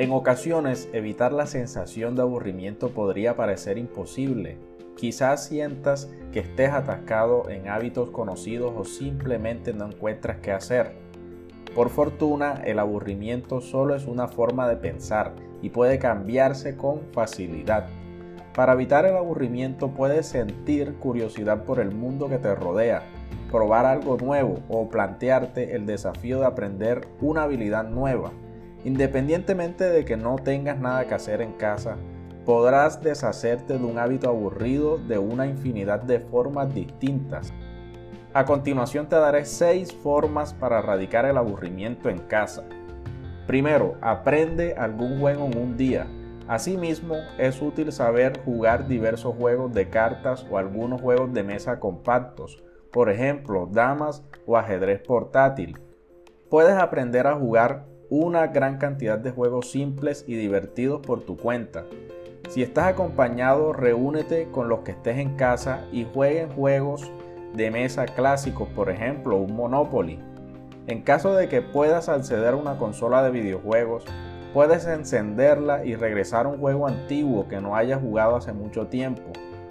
En ocasiones, evitar la sensación de aburrimiento podría parecer imposible. Quizás sientas que estés atascado en hábitos conocidos o simplemente no encuentras qué hacer. Por fortuna, el aburrimiento solo es una forma de pensar y puede cambiarse con facilidad. Para evitar el aburrimiento puedes sentir curiosidad por el mundo que te rodea, probar algo nuevo o plantearte el desafío de aprender una habilidad nueva. Independientemente de que no tengas nada que hacer en casa, podrás deshacerte de un hábito aburrido de una infinidad de formas distintas. A continuación te daré 6 formas para erradicar el aburrimiento en casa. Primero, aprende algún juego en un día. Asimismo, es útil saber jugar diversos juegos de cartas o algunos juegos de mesa compactos, por ejemplo, damas o ajedrez portátil. Puedes aprender a jugar una gran cantidad de juegos simples y divertidos por tu cuenta. Si estás acompañado, reúnete con los que estés en casa y jueguen juegos de mesa clásicos, por ejemplo, un Monopoly. En caso de que puedas acceder a una consola de videojuegos, puedes encenderla y regresar a un juego antiguo que no hayas jugado hace mucho tiempo.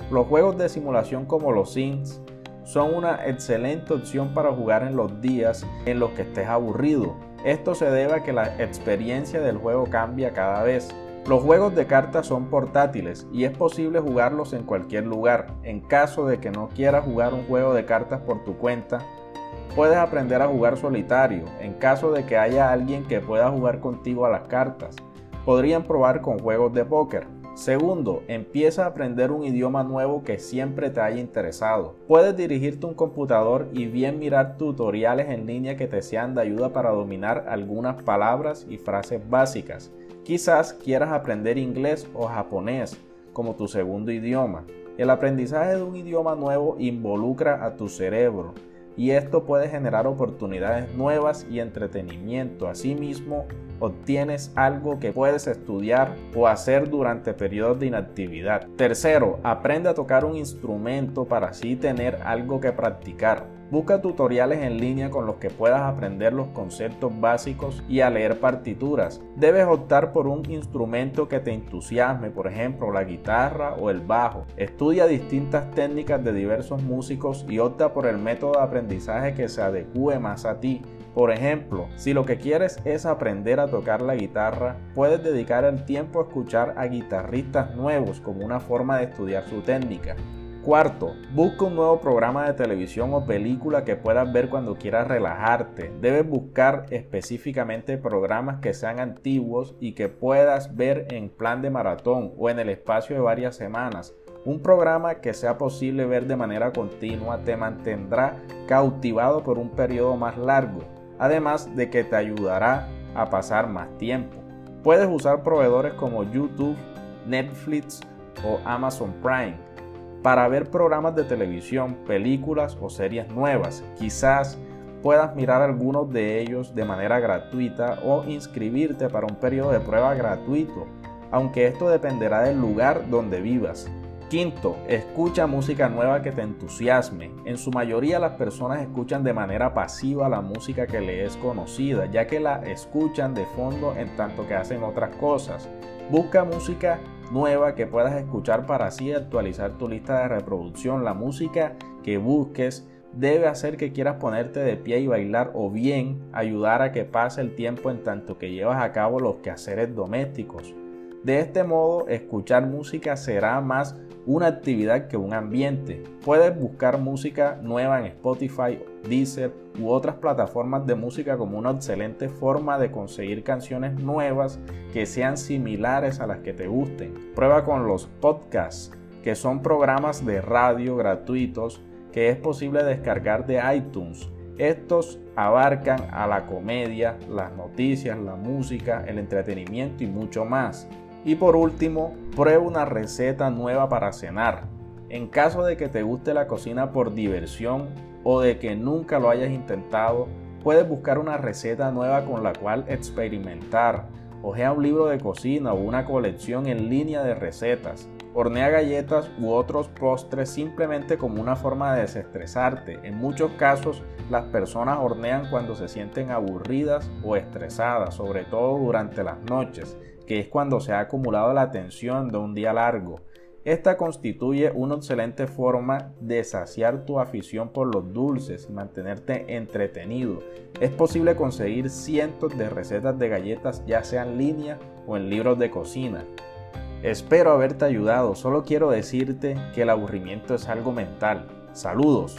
Los juegos de simulación como los Sims son una excelente opción para jugar en los días en los que estés aburrido esto se debe a que la experiencia del juego cambia cada vez. Los juegos de cartas son portátiles y es posible jugarlos en cualquier lugar. En caso de que no quieras jugar un juego de cartas por tu cuenta, puedes aprender a jugar solitario. En caso de que haya alguien que pueda jugar contigo a las cartas, podrían probar con juegos de póker. Segundo, empieza a aprender un idioma nuevo que siempre te haya interesado. Puedes dirigirte a un computador y bien mirar tutoriales en línea que te sean de ayuda para dominar algunas palabras y frases básicas. Quizás quieras aprender inglés o japonés como tu segundo idioma. El aprendizaje de un idioma nuevo involucra a tu cerebro y esto puede generar oportunidades nuevas y entretenimiento. Asimismo, obtienes algo que puedes estudiar o hacer durante periodos de inactividad. Tercero, aprende a tocar un instrumento para así tener algo que practicar. Busca tutoriales en línea con los que puedas aprender los conceptos básicos y a leer partituras. Debes optar por un instrumento que te entusiasme, por ejemplo la guitarra o el bajo. Estudia distintas técnicas de diversos músicos y opta por el método de aprendizaje que se adecue más a ti. Por ejemplo, si lo que quieres es aprender a tocar la guitarra, puedes dedicar el tiempo a escuchar a guitarristas nuevos como una forma de estudiar su técnica. Cuarto, busca un nuevo programa de televisión o película que puedas ver cuando quieras relajarte. Debes buscar específicamente programas que sean antiguos y que puedas ver en plan de maratón o en el espacio de varias semanas. Un programa que sea posible ver de manera continua te mantendrá cautivado por un periodo más largo, además de que te ayudará a pasar más tiempo. Puedes usar proveedores como YouTube, Netflix o Amazon Prime para ver programas de televisión, películas o series nuevas. Quizás puedas mirar algunos de ellos de manera gratuita o inscribirte para un periodo de prueba gratuito, aunque esto dependerá del lugar donde vivas. Quinto, escucha música nueva que te entusiasme. En su mayoría las personas escuchan de manera pasiva la música que le es conocida, ya que la escuchan de fondo en tanto que hacen otras cosas. Busca música nueva que puedas escuchar para así actualizar tu lista de reproducción. La música que busques debe hacer que quieras ponerte de pie y bailar o bien ayudar a que pase el tiempo en tanto que llevas a cabo los quehaceres domésticos. De este modo, escuchar música será más una actividad que un ambiente. Puedes buscar música nueva en Spotify, Deezer u otras plataformas de música como una excelente forma de conseguir canciones nuevas que sean similares a las que te gusten. Prueba con los podcasts, que son programas de radio gratuitos que es posible descargar de iTunes. Estos abarcan a la comedia, las noticias, la música, el entretenimiento y mucho más. Y por último, prueba una receta nueva para cenar. En caso de que te guste la cocina por diversión o de que nunca lo hayas intentado, puedes buscar una receta nueva con la cual experimentar. Ojea un libro de cocina o una colección en línea de recetas. Hornea galletas u otros postres simplemente como una forma de desestresarte. En muchos casos, las personas hornean cuando se sienten aburridas o estresadas, sobre todo durante las noches que es cuando se ha acumulado la tensión de un día largo. Esta constituye una excelente forma de saciar tu afición por los dulces y mantenerte entretenido. Es posible conseguir cientos de recetas de galletas ya sea en línea o en libros de cocina. Espero haberte ayudado, solo quiero decirte que el aburrimiento es algo mental. Saludos.